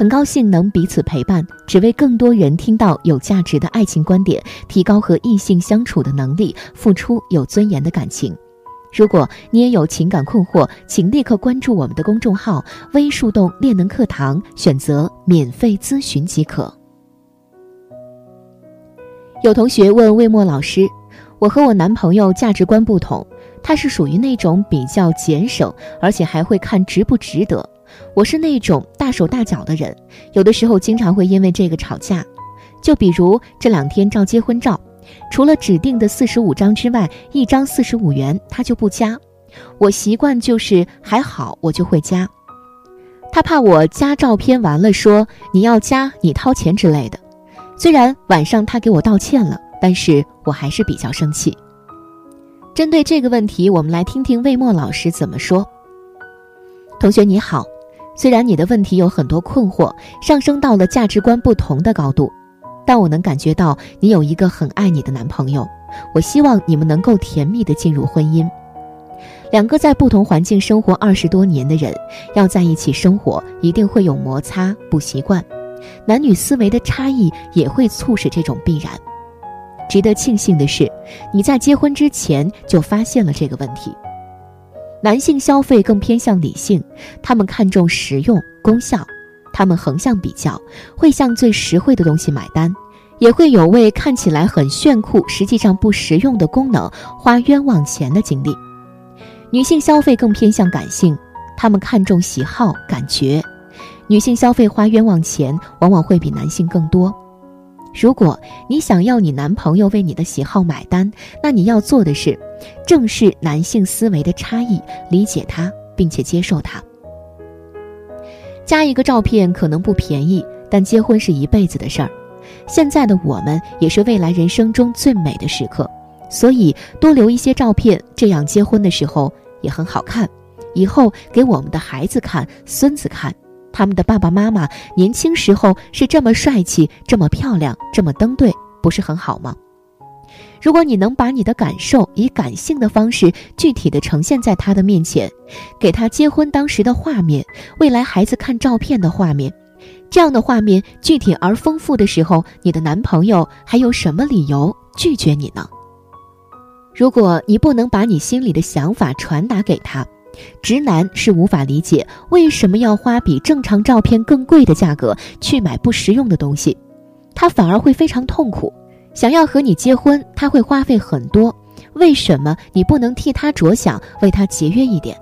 很高兴能彼此陪伴，只为更多人听到有价值的爱情观点，提高和异性相处的能力，付出有尊严的感情。如果你也有情感困惑，请立刻关注我们的公众号“微树洞恋能课堂”，选择免费咨询即可。有同学问魏墨老师：“我和我男朋友价值观不同，他是属于那种比较节省，而且还会看值不值得。”我是那种大手大脚的人，有的时候经常会因为这个吵架。就比如这两天照结婚照，除了指定的四十五张之外，一张四十五元他就不加。我习惯就是还好，我就会加。他怕我加照片完了说你要加你掏钱之类的。虽然晚上他给我道歉了，但是我还是比较生气。针对这个问题，我们来听听魏墨老师怎么说。同学你好。虽然你的问题有很多困惑，上升到了价值观不同的高度，但我能感觉到你有一个很爱你的男朋友。我希望你们能够甜蜜的进入婚姻。两个在不同环境生活二十多年的人，要在一起生活，一定会有摩擦、不习惯，男女思维的差异也会促使这种必然。值得庆幸的是，你在结婚之前就发现了这个问题。男性消费更偏向理性，他们看重实用功效，他们横向比较，会向最实惠的东西买单，也会有为看起来很炫酷，实际上不实用的功能花冤枉钱的经历。女性消费更偏向感性，他们看重喜好感觉，女性消费花冤枉钱往往会比男性更多。如果你想要你男朋友为你的喜好买单，那你要做的是。正视男性思维的差异，理解他，并且接受他。加一个照片可能不便宜，但结婚是一辈子的事儿。现在的我们也是未来人生中最美的时刻，所以多留一些照片，这样结婚的时候也很好看。以后给我们的孩子看、孙子看，他们的爸爸妈妈年轻时候是这么帅气、这么漂亮、这么登对，不是很好吗？如果你能把你的感受以感性的方式具体的呈现在他的面前，给他结婚当时的画面，未来孩子看照片的画面，这样的画面具体而丰富的时候，你的男朋友还有什么理由拒绝你呢？如果你不能把你心里的想法传达给他，直男是无法理解为什么要花比正常照片更贵的价格去买不实用的东西，他反而会非常痛苦。想要和你结婚，他会花费很多。为什么你不能替他着想，为他节约一点？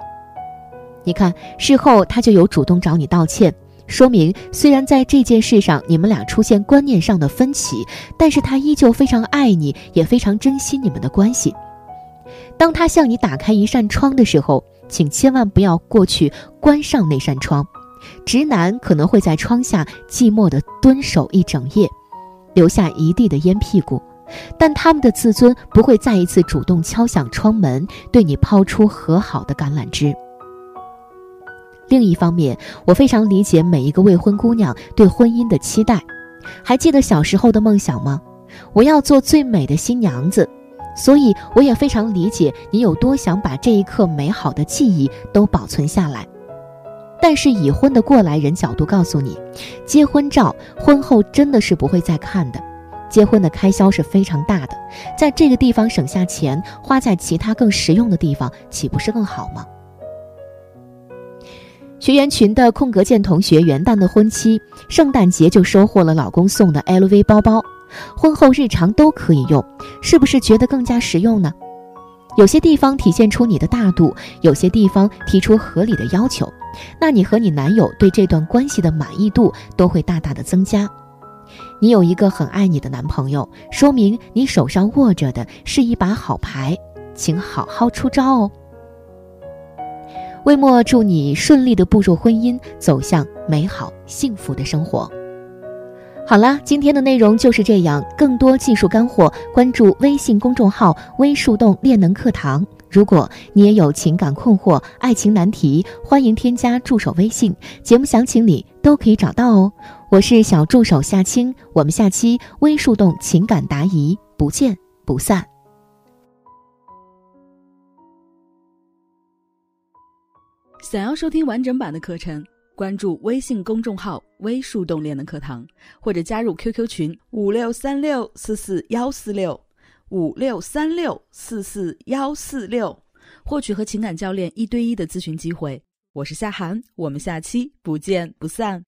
你看，事后他就有主动找你道歉，说明虽然在这件事上你们俩出现观念上的分歧，但是他依旧非常爱你，也非常珍惜你们的关系。当他向你打开一扇窗的时候，请千万不要过去关上那扇窗。直男可能会在窗下寂寞地蹲守一整夜。留下一地的烟屁股，但他们的自尊不会再一次主动敲响窗门，对你抛出和好的橄榄枝。另一方面，我非常理解每一个未婚姑娘对婚姻的期待。还记得小时候的梦想吗？我要做最美的新娘子，所以我也非常理解你有多想把这一刻美好的记忆都保存下来。但是已婚的过来人角度告诉你，结婚照婚后真的是不会再看的。结婚的开销是非常大的，在这个地方省下钱，花在其他更实用的地方，岂不是更好吗？学员群的空格键同学元旦的婚期，圣诞节就收获了老公送的 LV 包包，婚后日常都可以用，是不是觉得更加实用呢？有些地方体现出你的大度，有些地方提出合理的要求，那你和你男友对这段关系的满意度都会大大的增加。你有一个很爱你的男朋友，说明你手上握着的是一把好牌，请好好出招哦。魏末祝你顺利的步入婚姻，走向美好幸福的生活。好了，今天的内容就是这样。更多技术干货，关注微信公众号“微树洞练能课堂”。如果你也有情感困惑、爱情难题，欢迎添加助手微信，节目详情里都可以找到哦。我是小助手夏青，我们下期微树洞情感答疑不见不散。想要收听完整版的课程。关注微信公众号“微树洞练的课堂”，或者加入 QQ 群五六三六四四幺四六五六三六四四幺四六，获取和情感教练一对一的咨询机会。我是夏涵，我们下期不见不散。